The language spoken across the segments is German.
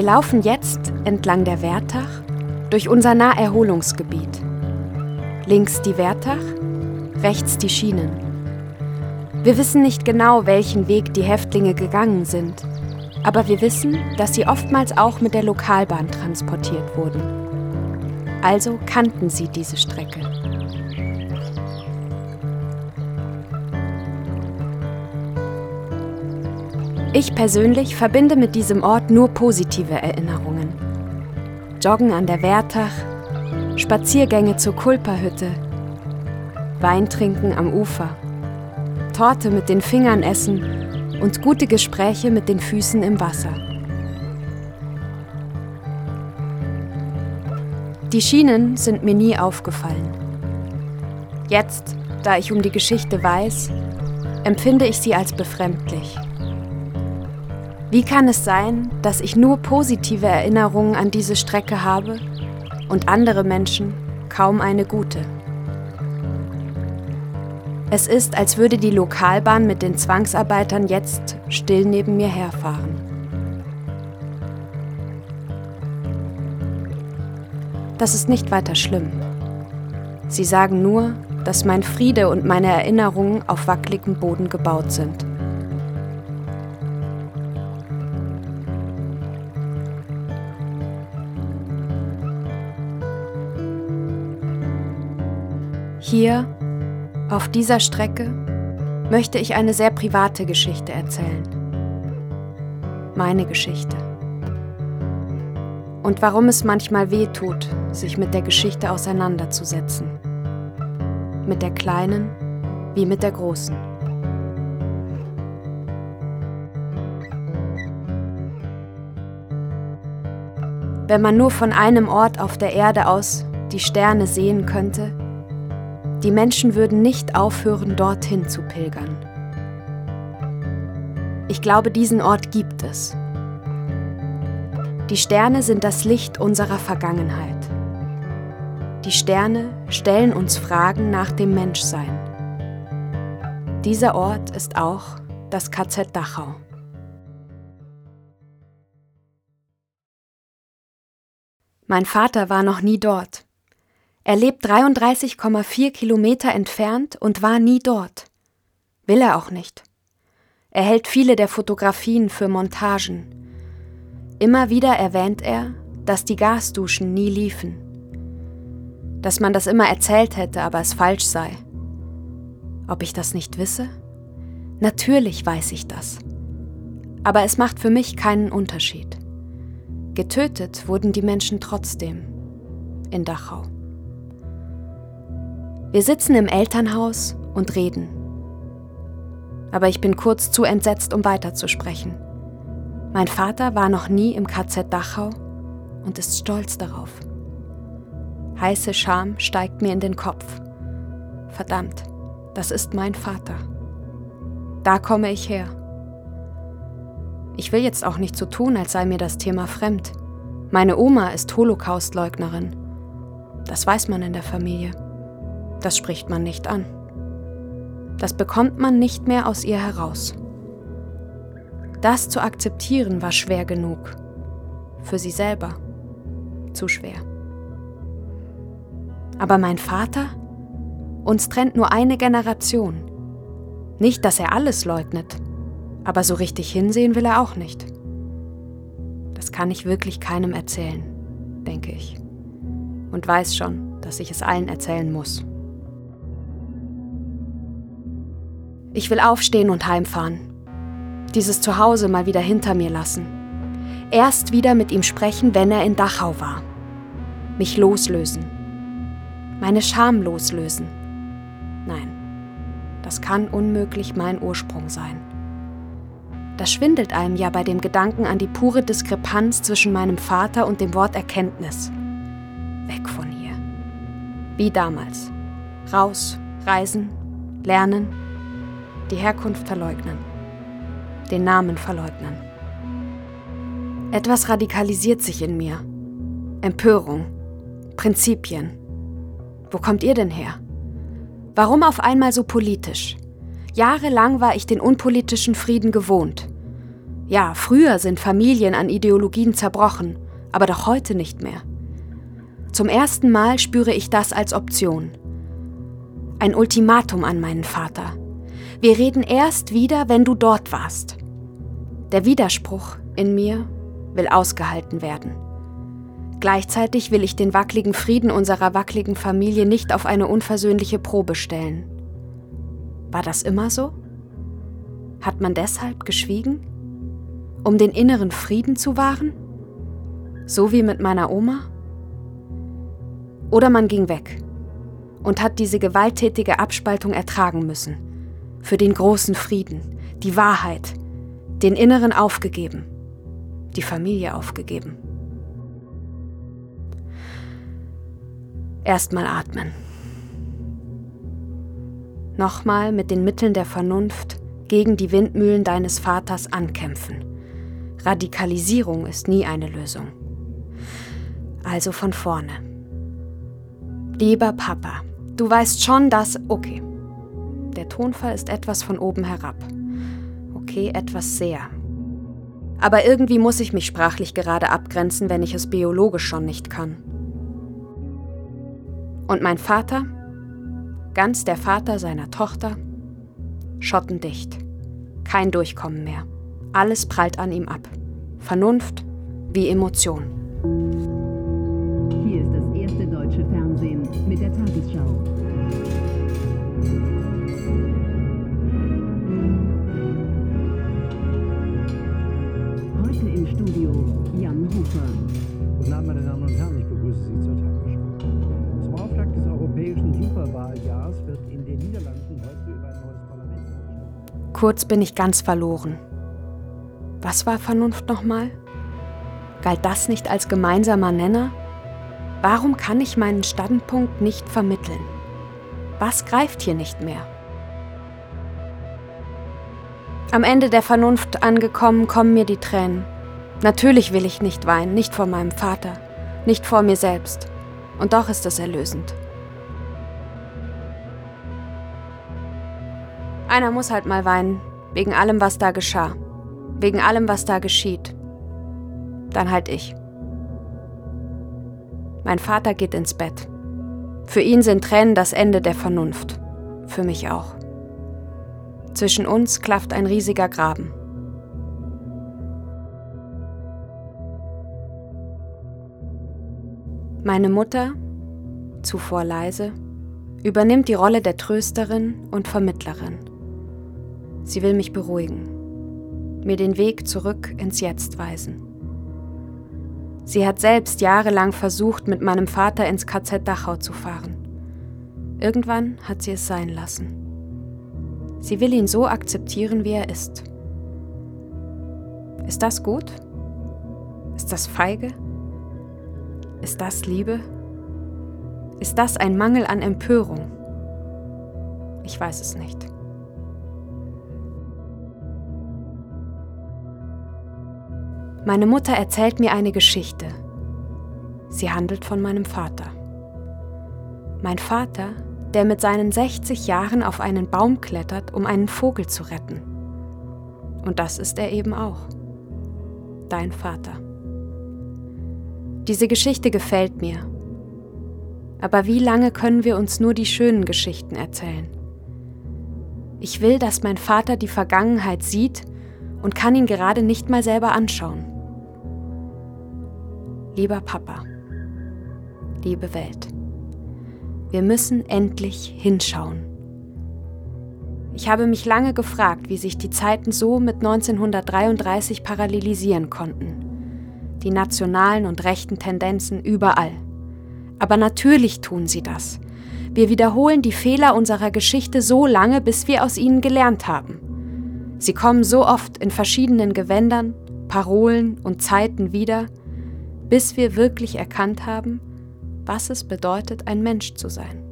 Wir laufen jetzt entlang der Wertach durch unser Naherholungsgebiet. Links die Wertach, rechts die Schienen. Wir wissen nicht genau, welchen Weg die Häftlinge gegangen sind, aber wir wissen, dass sie oftmals auch mit der Lokalbahn transportiert wurden. Also kannten sie diese Strecke. Ich persönlich verbinde mit diesem Ort nur positive Erinnerungen. Joggen an der Wertach, Spaziergänge zur Kulperhütte, Wein trinken am Ufer, Torte mit den Fingern essen und gute Gespräche mit den Füßen im Wasser. Die Schienen sind mir nie aufgefallen. Jetzt, da ich um die Geschichte weiß, empfinde ich sie als befremdlich. Wie kann es sein, dass ich nur positive Erinnerungen an diese Strecke habe und andere Menschen kaum eine gute? Es ist, als würde die Lokalbahn mit den Zwangsarbeitern jetzt still neben mir herfahren. Das ist nicht weiter schlimm. Sie sagen nur, dass mein Friede und meine Erinnerungen auf wackeligem Boden gebaut sind. Hier, auf dieser Strecke, möchte ich eine sehr private Geschichte erzählen. Meine Geschichte. Und warum es manchmal weh tut, sich mit der Geschichte auseinanderzusetzen. Mit der kleinen wie mit der großen. Wenn man nur von einem Ort auf der Erde aus die Sterne sehen könnte, die Menschen würden nicht aufhören, dorthin zu pilgern. Ich glaube, diesen Ort gibt es. Die Sterne sind das Licht unserer Vergangenheit. Die Sterne stellen uns Fragen nach dem Menschsein. Dieser Ort ist auch das KZ Dachau. Mein Vater war noch nie dort. Er lebt 33,4 Kilometer entfernt und war nie dort. Will er auch nicht. Er hält viele der Fotografien für Montagen. Immer wieder erwähnt er, dass die Gasduschen nie liefen. Dass man das immer erzählt hätte, aber es falsch sei. Ob ich das nicht wisse? Natürlich weiß ich das. Aber es macht für mich keinen Unterschied. Getötet wurden die Menschen trotzdem in Dachau. Wir sitzen im Elternhaus und reden. Aber ich bin kurz zu entsetzt, um weiterzusprechen. Mein Vater war noch nie im KZ Dachau und ist stolz darauf. Heiße Scham steigt mir in den Kopf. Verdammt, das ist mein Vater. Da komme ich her. Ich will jetzt auch nicht so tun, als sei mir das Thema fremd. Meine Oma ist Holocaustleugnerin. Das weiß man in der Familie. Das spricht man nicht an. Das bekommt man nicht mehr aus ihr heraus. Das zu akzeptieren war schwer genug. Für sie selber zu schwer. Aber mein Vater? Uns trennt nur eine Generation. Nicht, dass er alles leugnet, aber so richtig hinsehen will er auch nicht. Das kann ich wirklich keinem erzählen, denke ich. Und weiß schon, dass ich es allen erzählen muss. Ich will aufstehen und heimfahren. Dieses Zuhause mal wieder hinter mir lassen. Erst wieder mit ihm sprechen, wenn er in Dachau war. Mich loslösen. Meine Scham loslösen. Nein, das kann unmöglich mein Ursprung sein. Das schwindelt einem ja bei dem Gedanken an die pure Diskrepanz zwischen meinem Vater und dem Wort Erkenntnis. Weg von hier. Wie damals. Raus, reisen, lernen, die Herkunft verleugnen, den Namen verleugnen. Etwas radikalisiert sich in mir. Empörung, Prinzipien. Wo kommt ihr denn her? Warum auf einmal so politisch? Jahrelang war ich den unpolitischen Frieden gewohnt. Ja, früher sind Familien an Ideologien zerbrochen, aber doch heute nicht mehr. Zum ersten Mal spüre ich das als Option. Ein Ultimatum an meinen Vater. Wir reden erst wieder, wenn du dort warst. Der Widerspruch in mir will ausgehalten werden. Gleichzeitig will ich den wackeligen Frieden unserer wackeligen Familie nicht auf eine unversöhnliche Probe stellen. War das immer so? Hat man deshalb geschwiegen? Um den inneren Frieden zu wahren? So wie mit meiner Oma? Oder man ging weg und hat diese gewalttätige Abspaltung ertragen müssen. Für den großen Frieden, die Wahrheit, den Inneren aufgegeben, die Familie aufgegeben. Erstmal atmen. Nochmal mit den Mitteln der Vernunft gegen die Windmühlen deines Vaters ankämpfen. Radikalisierung ist nie eine Lösung. Also von vorne. Lieber Papa, du weißt schon, dass... Okay. Der Tonfall ist etwas von oben herab. Okay, etwas sehr. Aber irgendwie muss ich mich sprachlich gerade abgrenzen, wenn ich es biologisch schon nicht kann. Und mein Vater, ganz der Vater seiner Tochter, schottendicht. Kein Durchkommen mehr. Alles prallt an ihm ab. Vernunft wie Emotion. Kurz bin ich ganz verloren. Was war Vernunft nochmal? Galt das nicht als gemeinsamer Nenner? Warum kann ich meinen Standpunkt nicht vermitteln? Was greift hier nicht mehr? Am Ende der Vernunft angekommen, kommen mir die Tränen. Natürlich will ich nicht weinen, nicht vor meinem Vater, nicht vor mir selbst. Und doch ist es erlösend. Einer muss halt mal weinen, wegen allem, was da geschah, wegen allem, was da geschieht. Dann halt ich. Mein Vater geht ins Bett. Für ihn sind Tränen das Ende der Vernunft. Für mich auch. Zwischen uns klafft ein riesiger Graben. Meine Mutter, zuvor leise, übernimmt die Rolle der Trösterin und Vermittlerin. Sie will mich beruhigen, mir den Weg zurück ins Jetzt weisen. Sie hat selbst jahrelang versucht, mit meinem Vater ins KZ Dachau zu fahren. Irgendwann hat sie es sein lassen. Sie will ihn so akzeptieren, wie er ist. Ist das gut? Ist das feige? Ist das Liebe? Ist das ein Mangel an Empörung? Ich weiß es nicht. Meine Mutter erzählt mir eine Geschichte. Sie handelt von meinem Vater. Mein Vater, der mit seinen 60 Jahren auf einen Baum klettert, um einen Vogel zu retten. Und das ist er eben auch. Dein Vater. Diese Geschichte gefällt mir. Aber wie lange können wir uns nur die schönen Geschichten erzählen? Ich will, dass mein Vater die Vergangenheit sieht und kann ihn gerade nicht mal selber anschauen. Lieber Papa, liebe Welt, wir müssen endlich hinschauen. Ich habe mich lange gefragt, wie sich die Zeiten so mit 1933 parallelisieren konnten. Die nationalen und rechten Tendenzen überall. Aber natürlich tun sie das. Wir wiederholen die Fehler unserer Geschichte so lange, bis wir aus ihnen gelernt haben. Sie kommen so oft in verschiedenen Gewändern, Parolen und Zeiten wieder, bis wir wirklich erkannt haben, was es bedeutet, ein Mensch zu sein.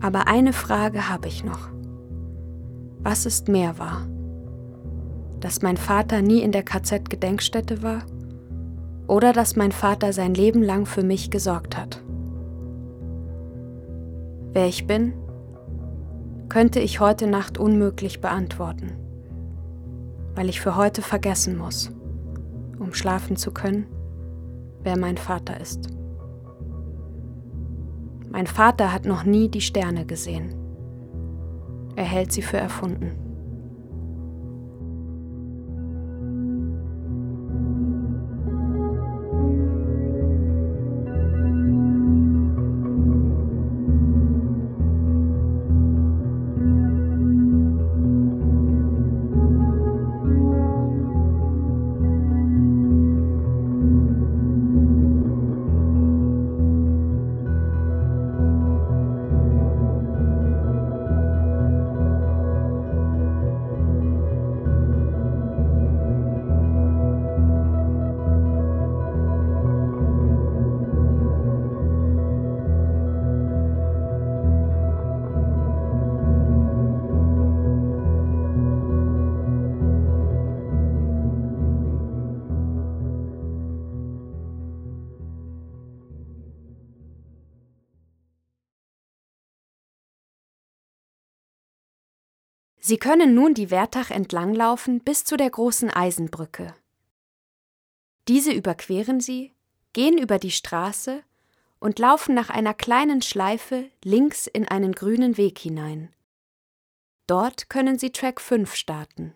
Aber eine Frage habe ich noch. Was ist mehr wahr? Dass mein Vater nie in der KZ-Gedenkstätte war? Oder dass mein Vater sein Leben lang für mich gesorgt hat? Wer ich bin, könnte ich heute Nacht unmöglich beantworten, weil ich für heute vergessen muss, um schlafen zu können, wer mein Vater ist. Mein Vater hat noch nie die Sterne gesehen. Er hält sie für erfunden. Sie können nun die Wertach entlanglaufen bis zu der großen Eisenbrücke. Diese überqueren Sie, gehen über die Straße und laufen nach einer kleinen Schleife links in einen grünen Weg hinein. Dort können Sie Track 5 starten.